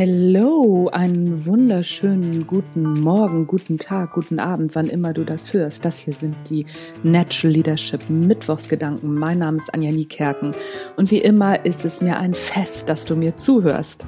Hello, einen wunderschönen guten Morgen, guten Tag, guten Abend, wann immer du das hörst. Das hier sind die Natural Leadership Mittwochsgedanken. Mein Name ist Anja Niekerken und wie immer ist es mir ein Fest, dass du mir zuhörst.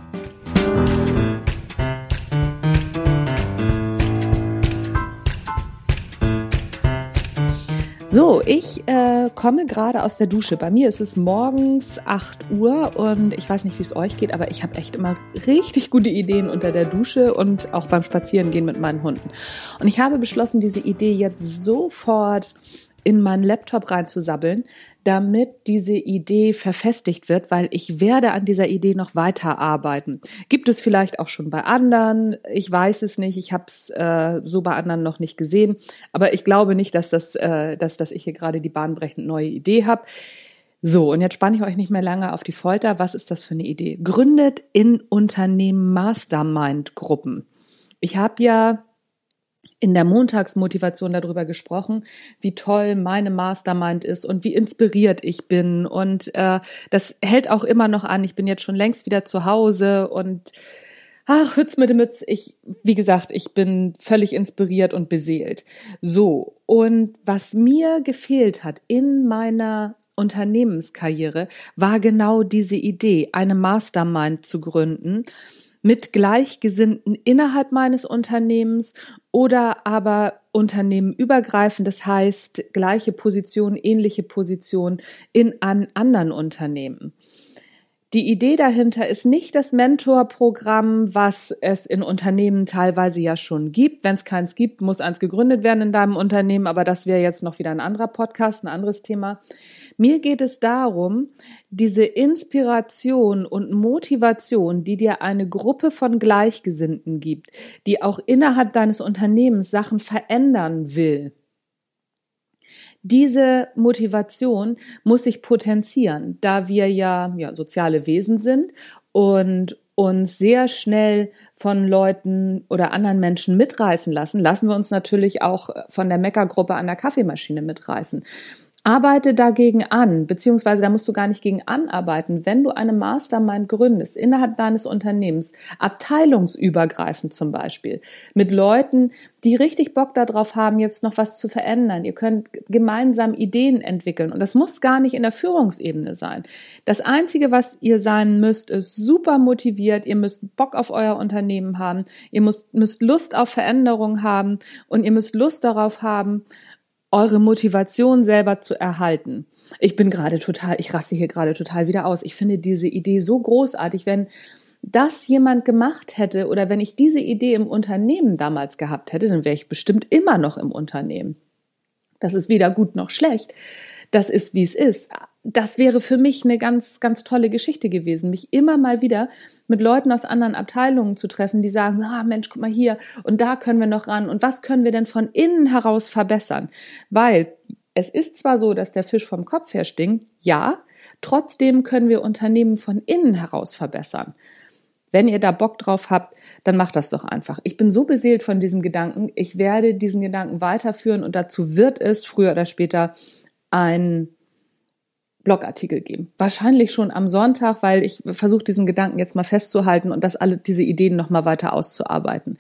So, ich äh, komme gerade aus der Dusche. Bei mir ist es morgens 8 Uhr und ich weiß nicht, wie es euch geht, aber ich habe echt immer richtig gute Ideen unter der Dusche und auch beim Spazierengehen mit meinen Hunden. Und ich habe beschlossen, diese Idee jetzt sofort in meinen Laptop reinzusabbeln, damit diese Idee verfestigt wird, weil ich werde an dieser Idee noch weiter arbeiten. Gibt es vielleicht auch schon bei anderen? Ich weiß es nicht. Ich habe es äh, so bei anderen noch nicht gesehen. Aber ich glaube nicht, dass das, äh, dass, dass ich hier gerade die bahnbrechend neue Idee habe. So, und jetzt spanne ich euch nicht mehr lange auf die Folter. Was ist das für eine Idee? Gründet in Unternehmen Mastermind-Gruppen. Ich habe ja in der Montagsmotivation darüber gesprochen, wie toll meine Mastermind ist und wie inspiriert ich bin. Und äh, das hält auch immer noch an. Ich bin jetzt schon längst wieder zu Hause und ach, Hütz mit dem Mütz, ich, wie gesagt, ich bin völlig inspiriert und beseelt. So. Und was mir gefehlt hat in meiner Unternehmenskarriere, war genau diese Idee, eine Mastermind zu gründen mit Gleichgesinnten innerhalb meines Unternehmens oder aber unternehmenübergreifend, das heißt gleiche Position, ähnliche Position in an anderen Unternehmen. Die Idee dahinter ist nicht das Mentorprogramm, was es in Unternehmen teilweise ja schon gibt. Wenn es keins gibt, muss eins gegründet werden in deinem Unternehmen, aber das wäre jetzt noch wieder ein anderer Podcast, ein anderes Thema. Mir geht es darum, diese Inspiration und Motivation, die dir eine Gruppe von Gleichgesinnten gibt, die auch innerhalb deines Unternehmens Sachen verändern will. Diese Motivation muss sich potenzieren, da wir ja, ja soziale Wesen sind und uns sehr schnell von Leuten oder anderen Menschen mitreißen lassen, lassen wir uns natürlich auch von der Meckergruppe an der Kaffeemaschine mitreißen. Arbeite dagegen an, beziehungsweise da musst du gar nicht gegen anarbeiten. Wenn du eine Mastermind gründest, innerhalb deines Unternehmens, abteilungsübergreifend zum Beispiel, mit Leuten, die richtig Bock darauf haben, jetzt noch was zu verändern. Ihr könnt gemeinsam Ideen entwickeln und das muss gar nicht in der Führungsebene sein. Das Einzige, was ihr sein müsst, ist super motiviert. Ihr müsst Bock auf euer Unternehmen haben. Ihr müsst, müsst Lust auf Veränderung haben und ihr müsst Lust darauf haben, eure Motivation selber zu erhalten. Ich bin gerade total, ich raste hier gerade total wieder aus. Ich finde diese Idee so großartig, wenn das jemand gemacht hätte oder wenn ich diese Idee im Unternehmen damals gehabt hätte, dann wäre ich bestimmt immer noch im Unternehmen. Das ist weder gut noch schlecht. Das ist, wie es ist das wäre für mich eine ganz, ganz tolle Geschichte gewesen, mich immer mal wieder mit Leuten aus anderen Abteilungen zu treffen, die sagen, ah Mensch, guck mal hier und da können wir noch ran und was können wir denn von innen heraus verbessern? Weil es ist zwar so, dass der Fisch vom Kopf her stinkt, ja, trotzdem können wir Unternehmen von innen heraus verbessern. Wenn ihr da Bock drauf habt, dann macht das doch einfach. Ich bin so beseelt von diesem Gedanken. Ich werde diesen Gedanken weiterführen und dazu wird es früher oder später ein Blogartikel geben. Wahrscheinlich schon am Sonntag, weil ich versuche, diesen Gedanken jetzt mal festzuhalten und das alle diese Ideen nochmal weiter auszuarbeiten.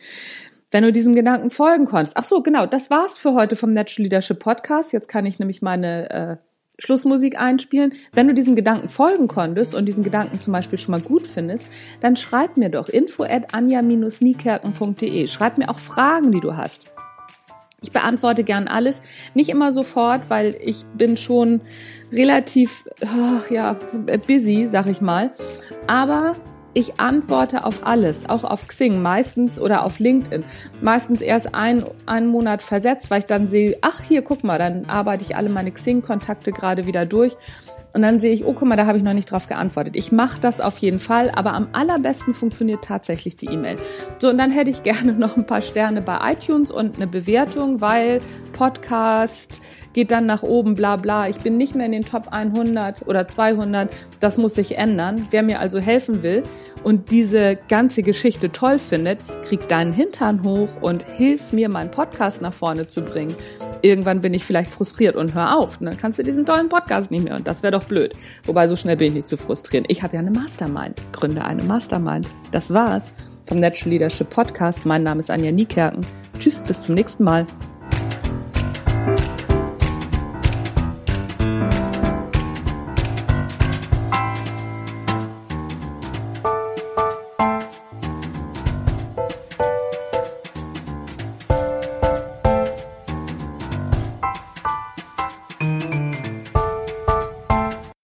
Wenn du diesem Gedanken folgen konntest. Ach so, genau, das war's für heute vom Natural Leadership Podcast. Jetzt kann ich nämlich meine äh, Schlussmusik einspielen. Wenn du diesem Gedanken folgen konntest und diesen Gedanken zum Beispiel schon mal gut findest, dann schreib mir doch info at anja-niekerken.de. Schreib mir auch Fragen, die du hast. Ich beantworte gern alles, nicht immer sofort, weil ich bin schon relativ oh, ja busy, sag ich mal. Aber ich antworte auf alles, auch auf Xing meistens oder auf LinkedIn. Meistens erst ein, einen Monat versetzt, weil ich dann sehe, ach hier, guck mal, dann arbeite ich alle meine Xing-Kontakte gerade wieder durch und dann sehe ich, oh, guck mal, da habe ich noch nicht drauf geantwortet. Ich mache das auf jeden Fall, aber am allerbesten funktioniert tatsächlich die E-Mail. So, und dann hätte ich gerne noch ein paar Sterne bei iTunes und eine Bewertung, weil Podcast geht dann nach oben, bla bla. Ich bin nicht mehr in den Top 100 oder 200. Das muss sich ändern. Wer mir also helfen will und diese ganze Geschichte toll findet, kriegt deinen Hintern hoch und hilf mir, meinen Podcast nach vorne zu bringen. Irgendwann bin ich vielleicht frustriert und hör auf. Und dann kannst du diesen tollen Podcast nicht mehr. Und das wäre doch blöd. Wobei, so schnell bin ich nicht zu frustrieren. Ich habe ja eine Mastermind. Gründe eine Mastermind. Das war's vom Natural Leadership Podcast. Mein Name ist Anja Niekerken. Tschüss, bis zum nächsten Mal.